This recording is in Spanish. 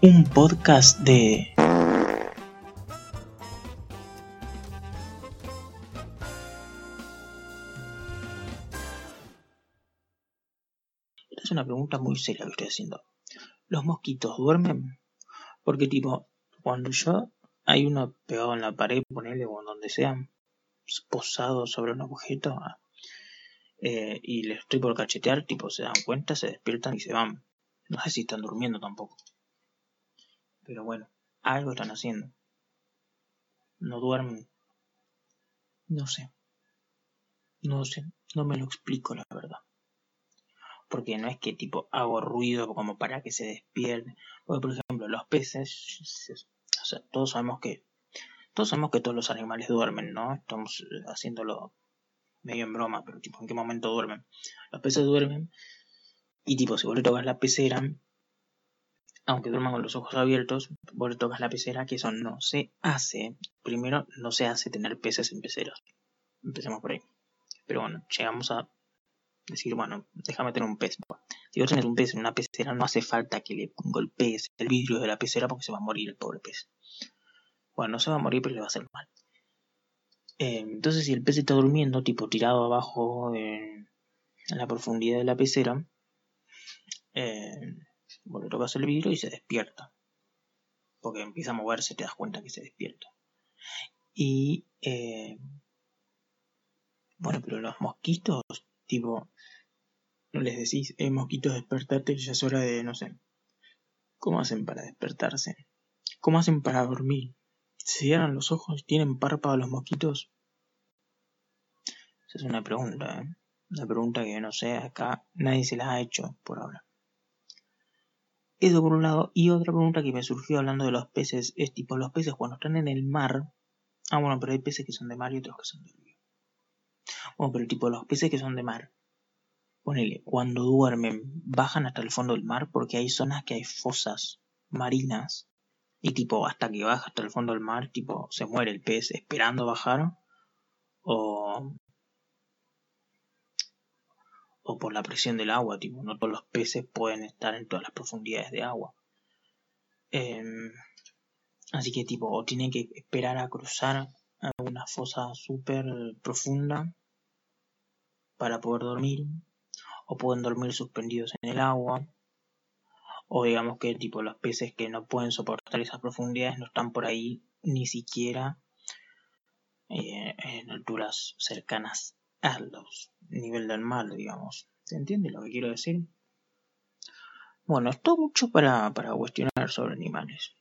un podcast de... Esta es una pregunta muy seria que estoy haciendo. ¿Los mosquitos duermen? Porque tipo, cuando yo hay uno pegado en la pared, ponele o en donde sea, posado sobre un objeto, ah, eh, y les estoy por cachetear, tipo se dan cuenta, se despiertan y se van. No sé si están durmiendo tampoco. Pero bueno, algo están haciendo. No duermen. No sé. No sé. No me lo explico, la verdad. Porque no es que tipo hago ruido como para que se despierten. Porque por ejemplo, los peces, o sea, todos sabemos que todos sabemos que todos los animales duermen, ¿no? Estamos haciéndolo medio en broma, pero tipo, ¿en qué momento duermen? Los peces duermen y tipo, si vos le tocas la pecera, aunque duerman con los ojos abiertos, vos le tocas la pecera, que eso no se hace. Primero, no se hace tener peces en peceras. Empecemos por ahí. Pero bueno, llegamos a decir, bueno, déjame tener un pez. si vos tenés un pez en una pecera, no hace falta que le golpees el vidrio de la pecera porque se va a morir el pobre pez. Bueno, no se va a morir, pero le va a hacer mal. Eh, entonces, si el pez está durmiendo, tipo tirado abajo en, la profundidad de la pecera, eh, Vos le tocas el vidrio y se despierta. Porque empieza a moverse, te das cuenta que se despierta. Y. Eh, bueno, pero los mosquitos, tipo. No les decís, eh, mosquitos, despertate, ya es hora de. No sé. ¿Cómo hacen para despertarse? ¿Cómo hacen para dormir? ¿Se cierran los ojos? ¿Tienen párpados los mosquitos? Esa es una pregunta, ¿eh? Una pregunta que no sé, acá nadie se la ha hecho por ahora. Eso por un lado. Y otra pregunta que me surgió hablando de los peces es tipo, los peces cuando están en el mar... Ah, bueno, pero hay peces que son de mar y otros que son de río. Bueno, pero tipo, los peces que son de mar, ponele, cuando duermen, bajan hasta el fondo del mar porque hay zonas que hay fosas marinas y tipo, hasta que baja hasta el fondo del mar, tipo, se muere el pez esperando bajar o o por la presión del agua, tipo, no todos los peces pueden estar en todas las profundidades de agua. Em, así que tipo, o tienen que esperar a cruzar alguna fosa súper profunda para poder dormir, o pueden dormir suspendidos en el agua, o digamos que tipo los peces que no pueden soportar esas profundidades no están por ahí ni siquiera eh, en alturas cercanas a los nivel del mar, digamos. ¿Se entiende lo que quiero decir? Bueno, esto mucho para, para cuestionar sobre animales.